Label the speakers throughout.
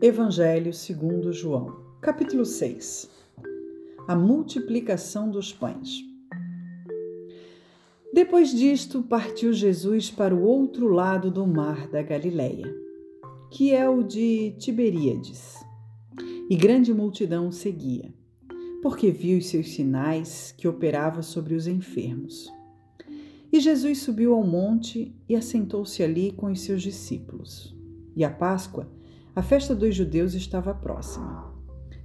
Speaker 1: Evangelho segundo João, capítulo 6. A multiplicação dos pães. Depois disto, partiu Jesus para o outro lado do mar da Galileia, que é o de Tiberíades. E grande multidão o seguia, porque viu os seus sinais que operava sobre os enfermos. E Jesus subiu ao monte e assentou-se ali com os seus discípulos. E a Páscoa a festa dos judeus estava próxima.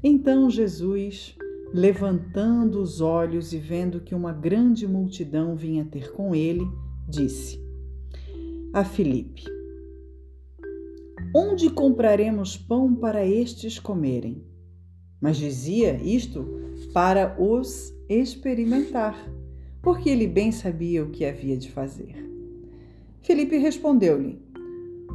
Speaker 1: Então Jesus, levantando os olhos e vendo que uma grande multidão vinha ter com ele, disse a Filipe: Onde compraremos pão para estes comerem? Mas dizia isto para os experimentar, porque ele bem sabia o que havia de fazer. Filipe respondeu-lhe: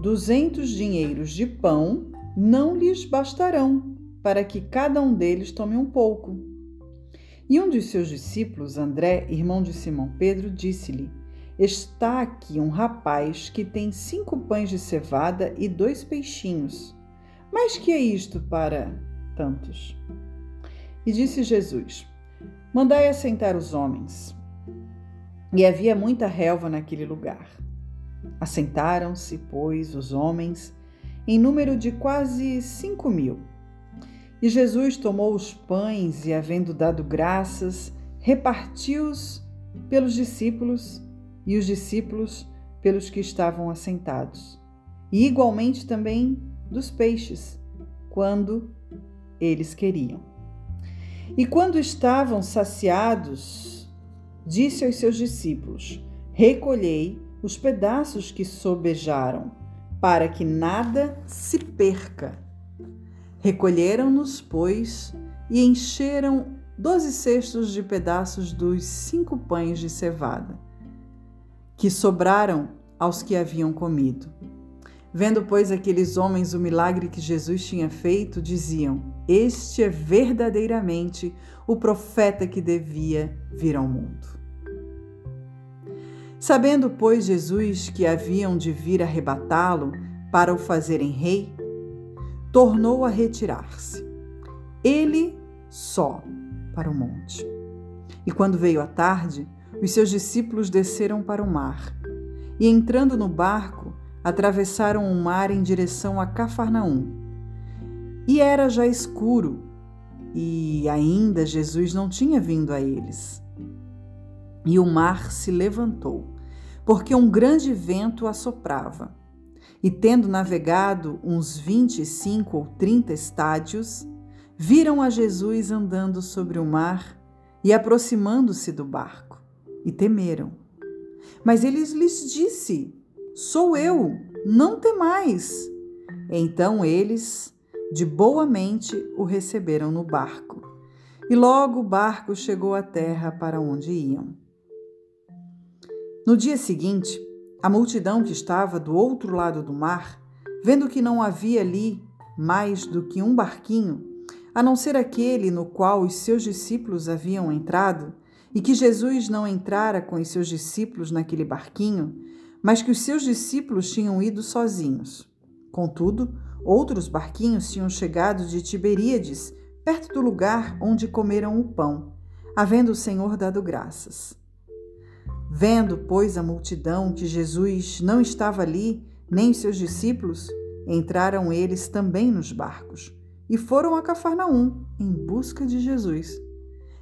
Speaker 1: duzentos dinheiros de pão não lhes bastarão, para que cada um deles tome um pouco. E um de seus discípulos, André, irmão de Simão Pedro, disse-lhe: Está aqui um rapaz que tem cinco pães de cevada e dois peixinhos. Mas que é isto para tantos? E disse Jesus: Mandai assentar os homens. E havia muita relva naquele lugar. Assentaram-se, pois, os homens, em número de quase cinco mil. E Jesus tomou os pães e, havendo dado graças, repartiu-os pelos discípulos e os discípulos pelos que estavam assentados, e igualmente também dos peixes, quando eles queriam. E quando estavam saciados, disse aos seus discípulos: Recolhei os pedaços que sobejaram, para que nada se perca. Recolheram-nos, pois, e encheram doze cestos de pedaços dos cinco pães de cevada, que sobraram aos que haviam comido. Vendo, pois, aqueles homens o milagre que Jesus tinha feito, diziam: Este é verdadeiramente o profeta que devia vir ao mundo. Sabendo, pois, Jesus que haviam de vir arrebatá-lo para o fazerem rei, tornou a retirar-se, ele só, para o monte. E quando veio a tarde, os seus discípulos desceram para o mar e, entrando no barco, atravessaram o mar em direção a Cafarnaum. E era já escuro, e ainda Jesus não tinha vindo a eles. E o mar se levantou, porque um grande vento assoprava. E tendo navegado uns vinte e cinco ou trinta estádios, viram a Jesus andando sobre o mar e aproximando-se do barco, e temeram. Mas ele lhes disse: Sou eu, não temais. Então eles, de boa mente, o receberam no barco. E logo o barco chegou à terra para onde iam. No dia seguinte, a multidão que estava do outro lado do mar, vendo que não havia ali mais do que um barquinho, a não ser aquele no qual os seus discípulos haviam entrado, e que Jesus não entrara com os seus discípulos naquele barquinho, mas que os seus discípulos tinham ido sozinhos. Contudo, outros barquinhos tinham chegado de Tiberíades, perto do lugar onde comeram o pão, havendo o Senhor dado graças. Vendo, pois, a multidão que Jesus não estava ali, nem seus discípulos, entraram eles também nos barcos e foram a Cafarnaum em busca de Jesus.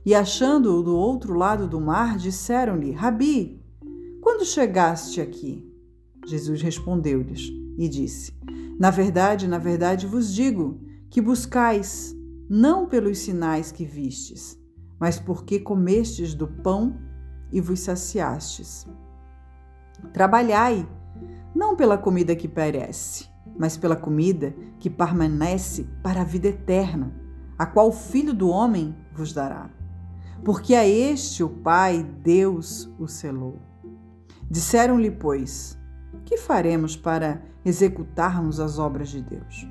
Speaker 1: E achando-o do outro lado do mar, disseram-lhe: Rabi, quando chegaste aqui? Jesus respondeu-lhes e disse: Na verdade, na verdade vos digo que buscais não pelos sinais que vistes, mas porque comestes do pão e vos saciastes. Trabalhai, não pela comida que perece, mas pela comida que permanece para a vida eterna, a qual o Filho do Homem vos dará. Porque a este o Pai, Deus, o selou. Disseram-lhe, pois, que faremos para executarmos as obras de Deus?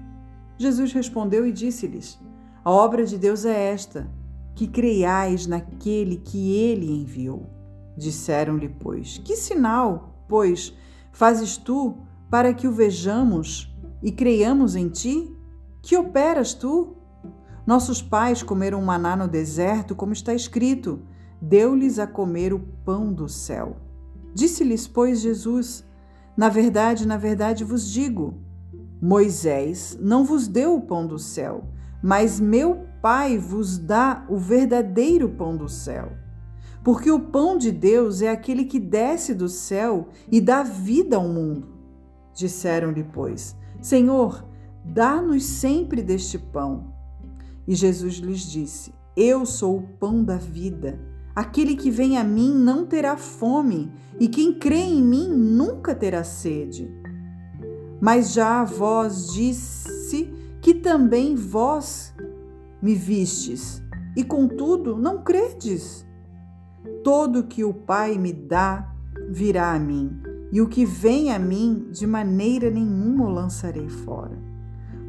Speaker 1: Jesus respondeu e disse-lhes: A obra de Deus é esta, que creiais naquele que ele enviou. Disseram-lhe, pois: Que sinal, pois, fazes tu para que o vejamos e creiamos em ti? Que operas tu? Nossos pais comeram maná no deserto, como está escrito: deu-lhes a comer o pão do céu. Disse-lhes, pois, Jesus: Na verdade, na verdade vos digo: Moisés não vos deu o pão do céu, mas meu Pai vos dá o verdadeiro pão do céu. Porque o pão de Deus é aquele que desce do céu e dá vida ao mundo. Disseram-lhe, pois: Senhor, dá-nos sempre deste pão. E Jesus lhes disse: Eu sou o pão da vida. Aquele que vem a mim não terá fome, e quem crê em mim nunca terá sede. Mas já a vós disse que também vós me vistes, e contudo não credes. Todo que o Pai me dá virá a mim, e o que vem a mim de maneira nenhuma o lançarei fora.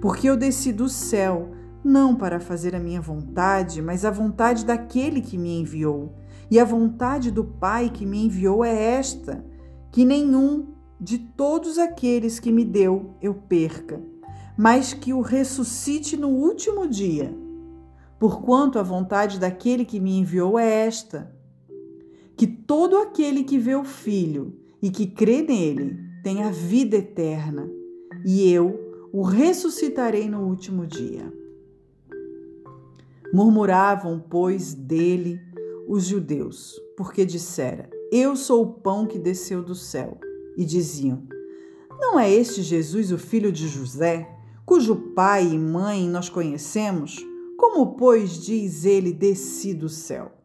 Speaker 1: Porque eu desci do céu não para fazer a minha vontade, mas a vontade daquele que me enviou. E a vontade do Pai que me enviou é esta: que nenhum de todos aqueles que me deu eu perca, mas que o ressuscite no último dia. Porquanto a vontade daquele que me enviou é esta: que todo aquele que vê o Filho e que crê nele tenha vida eterna, e eu o ressuscitarei no último dia. Murmuravam, pois, dele os judeus, porque dissera: Eu sou o pão que desceu do céu. E diziam: Não é este Jesus o filho de José, cujo pai e mãe nós conhecemos? Como, pois, diz ele, desci do céu?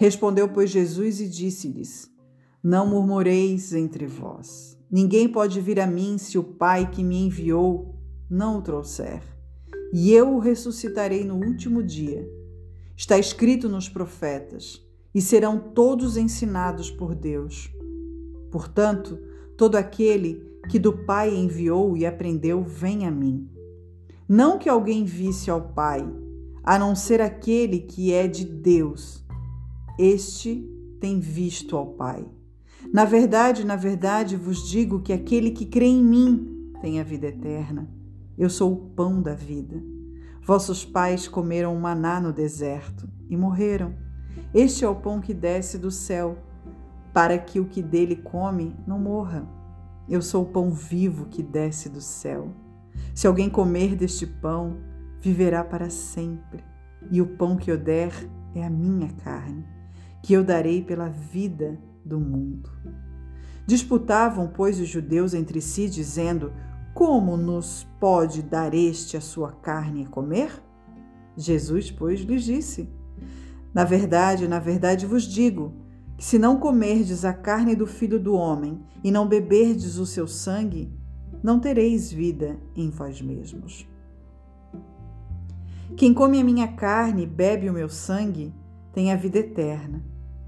Speaker 1: Respondeu, pois, Jesus e disse-lhes: Não murmureis entre vós. Ninguém pode vir a mim se o Pai que me enviou não o trouxer e eu o ressuscitarei no último dia. Está escrito nos profetas, e serão todos ensinados por Deus. Portanto, todo aquele que do Pai enviou e aprendeu, vem a mim. Não que alguém visse ao Pai, a não ser aquele que é de Deus. Este tem visto ao Pai. Na verdade, na verdade vos digo que aquele que crê em mim tem a vida eterna. Eu sou o pão da vida. Vossos pais comeram maná no deserto e morreram. Este é o pão que desce do céu, para que o que dele come não morra. Eu sou o pão vivo que desce do céu. Se alguém comer deste pão, viverá para sempre. E o pão que eu der é a minha carne, que eu darei pela vida do mundo. Disputavam, pois, os judeus entre si, dizendo: como nos pode dar este a sua carne a comer? Jesus, pois, lhes disse: Na verdade, na verdade vos digo, que se não comerdes a carne do filho do homem e não beberdes o seu sangue, não tereis vida em vós mesmos. Quem come a minha carne e bebe o meu sangue tem a vida eterna,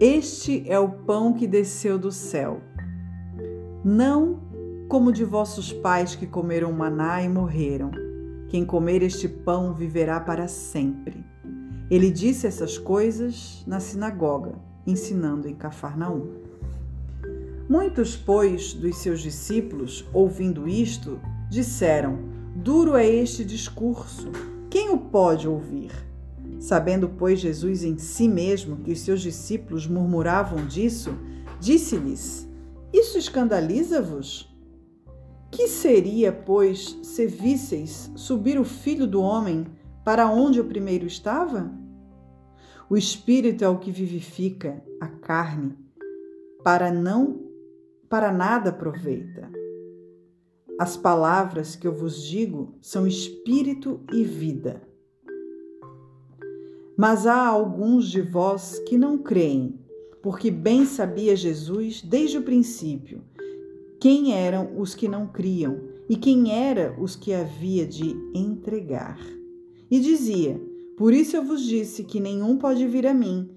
Speaker 1: Este é o pão que desceu do céu não como de vossos pais que comeram maná e morreram. Quem comer este pão viverá para sempre. Ele disse essas coisas na sinagoga, ensinando em Cafarnaum. Muitos, pois, dos seus discípulos, ouvindo isto, disseram: Duro é este discurso, quem o pode ouvir? Sabendo, pois, Jesus em si mesmo que os seus discípulos murmuravam disso, disse-lhes: isso escandaliza-vos? Que seria, pois, se visseis subir o filho do homem para onde o primeiro estava? O espírito é o que vivifica, a carne, para não para nada aproveita. As palavras que eu vos digo são espírito e vida. Mas há alguns de vós que não creem porque bem sabia Jesus desde o princípio quem eram os que não criam e quem era os que havia de entregar. E dizia: Por isso eu vos disse que nenhum pode vir a mim,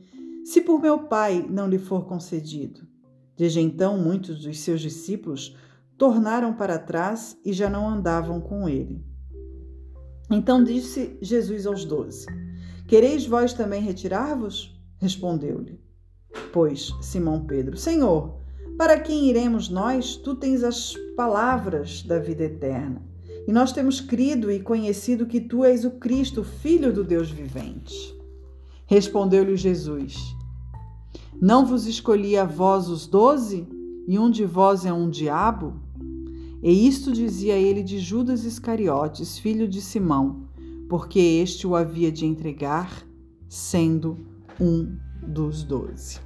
Speaker 1: se por meu Pai não lhe for concedido. Desde então, muitos dos seus discípulos tornaram para trás e já não andavam com ele. Então disse Jesus aos doze: Quereis vós também retirar-vos? Respondeu-lhe. Pois Simão Pedro: Senhor, para quem iremos nós? Tu tens as palavras da vida eterna. E nós temos crido e conhecido que tu és o Cristo, filho do Deus vivente. Respondeu-lhe Jesus: Não vos escolhi a vós os doze, e um de vós é um diabo? E isto dizia ele de Judas Iscariotes, filho de Simão, porque este o havia de entregar, sendo um dos doze.